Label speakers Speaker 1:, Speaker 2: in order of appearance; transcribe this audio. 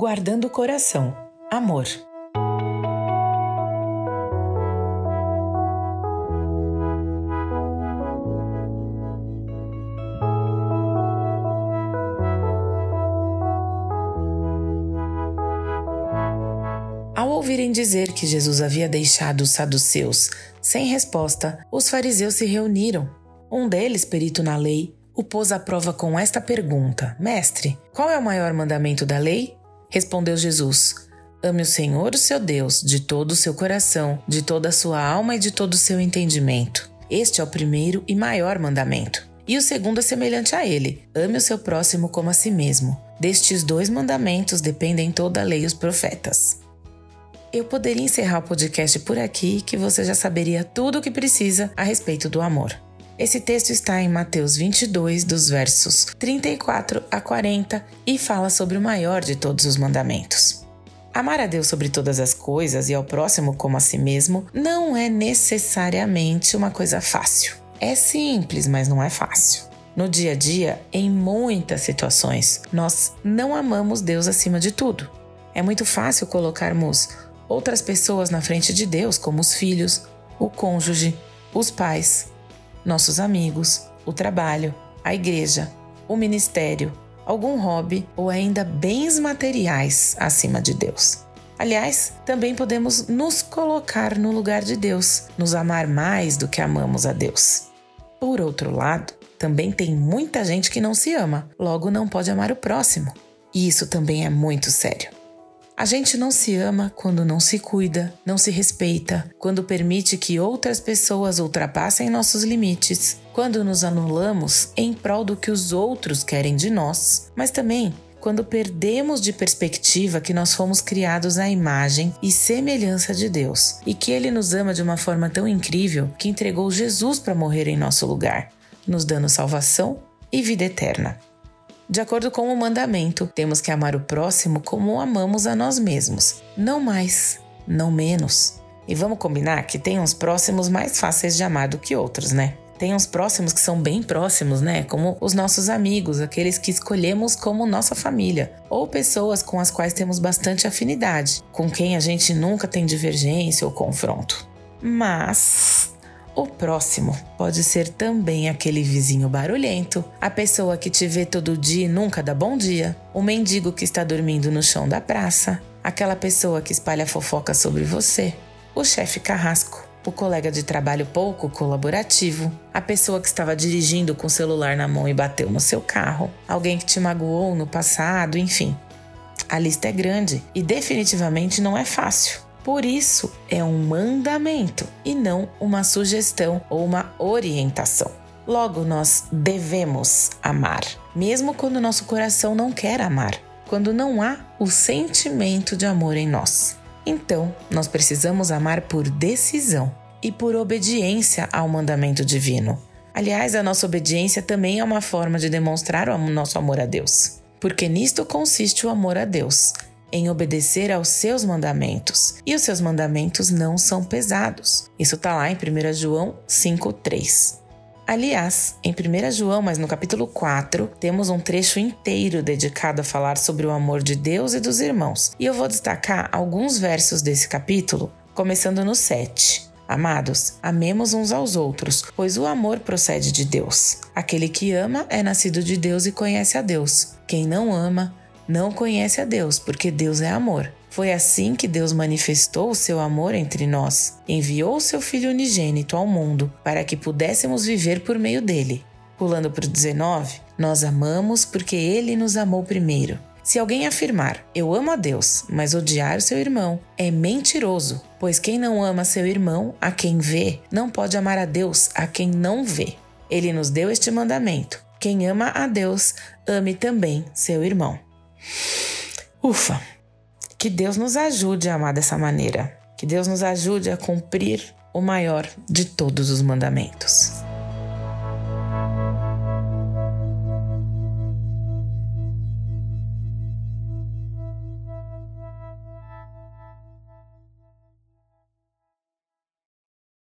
Speaker 1: Guardando o coração. Amor. Ao ouvirem dizer que Jesus havia deixado os saduceus sem resposta, os fariseus se reuniram. Um deles, perito na lei, o pôs à prova com esta pergunta: Mestre, qual é o maior mandamento da lei? Respondeu Jesus: Ame o Senhor, o seu Deus, de todo o seu coração, de toda a sua alma e de todo o seu entendimento. Este é o primeiro e maior mandamento. E o segundo é semelhante a ele: ame o seu próximo como a si mesmo. Destes dois mandamentos dependem toda a lei e os profetas. Eu poderia encerrar o podcast por aqui, que você já saberia tudo o que precisa a respeito do amor. Esse texto está em Mateus 22, dos versos 34 a 40, e fala sobre o maior de todos os mandamentos. Amar a Deus sobre todas as coisas e ao próximo como a si mesmo não é necessariamente uma coisa fácil. É simples, mas não é fácil. No dia a dia, em muitas situações, nós não amamos Deus acima de tudo. É muito fácil colocarmos outras pessoas na frente de Deus, como os filhos, o cônjuge, os pais, nossos amigos, o trabalho, a igreja, o ministério, algum hobby ou ainda bens materiais acima de Deus. Aliás, também podemos nos colocar no lugar de Deus, nos amar mais do que amamos a Deus. Por outro lado, também tem muita gente que não se ama, logo não pode amar o próximo. E isso também é muito sério. A gente não se ama quando não se cuida, não se respeita, quando permite que outras pessoas ultrapassem nossos limites, quando nos anulamos em prol do que os outros querem de nós, mas também quando perdemos de perspectiva que nós fomos criados à imagem e semelhança de Deus e que Ele nos ama de uma forma tão incrível que entregou Jesus para morrer em nosso lugar, nos dando salvação e vida eterna. De acordo com o mandamento, temos que amar o próximo como amamos a nós mesmos, não mais, não menos. E vamos combinar que tem uns próximos mais fáceis de amar do que outros, né? Tem uns próximos que são bem próximos, né? Como os nossos amigos, aqueles que escolhemos como nossa família, ou pessoas com as quais temos bastante afinidade, com quem a gente nunca tem divergência ou confronto. Mas o próximo pode ser também aquele vizinho barulhento, a pessoa que te vê todo dia e nunca dá bom dia, o mendigo que está dormindo no chão da praça, aquela pessoa que espalha fofoca sobre você, o chefe carrasco, o colega de trabalho pouco colaborativo, a pessoa que estava dirigindo com o celular na mão e bateu no seu carro, alguém que te magoou no passado, enfim. A lista é grande e definitivamente não é fácil. Por isso, é um mandamento e não uma sugestão ou uma orientação. Logo, nós devemos amar, mesmo quando nosso coração não quer amar, quando não há o sentimento de amor em nós. Então, nós precisamos amar por decisão e por obediência ao mandamento divino. Aliás, a nossa obediência também é uma forma de demonstrar o nosso amor a Deus, porque nisto consiste o amor a Deus em obedecer aos seus mandamentos. E os seus mandamentos não são pesados. Isso está lá em 1 João 5,3. Aliás, em 1 João, mas no capítulo 4, temos um trecho inteiro dedicado a falar sobre o amor de Deus e dos irmãos. E eu vou destacar alguns versos desse capítulo, começando no 7. Amados, amemos uns aos outros, pois o amor procede de Deus. Aquele que ama é nascido de Deus e conhece a Deus. Quem não ama não conhece a Deus, porque Deus é amor. Foi assim que Deus manifestou o seu amor entre nós. Enviou seu Filho unigênito ao mundo para que pudéssemos viver por meio dele. Pulando para o 19, nós amamos porque ele nos amou primeiro. Se alguém afirmar, eu amo a Deus, mas odiar seu irmão, é mentiroso, pois quem não ama seu irmão, a quem vê, não pode amar a Deus, a quem não vê. Ele nos deu este mandamento: quem ama a Deus, ame também seu irmão. Ufa! Que Deus nos ajude a amar dessa maneira. Que Deus nos ajude a cumprir o maior de todos os mandamentos.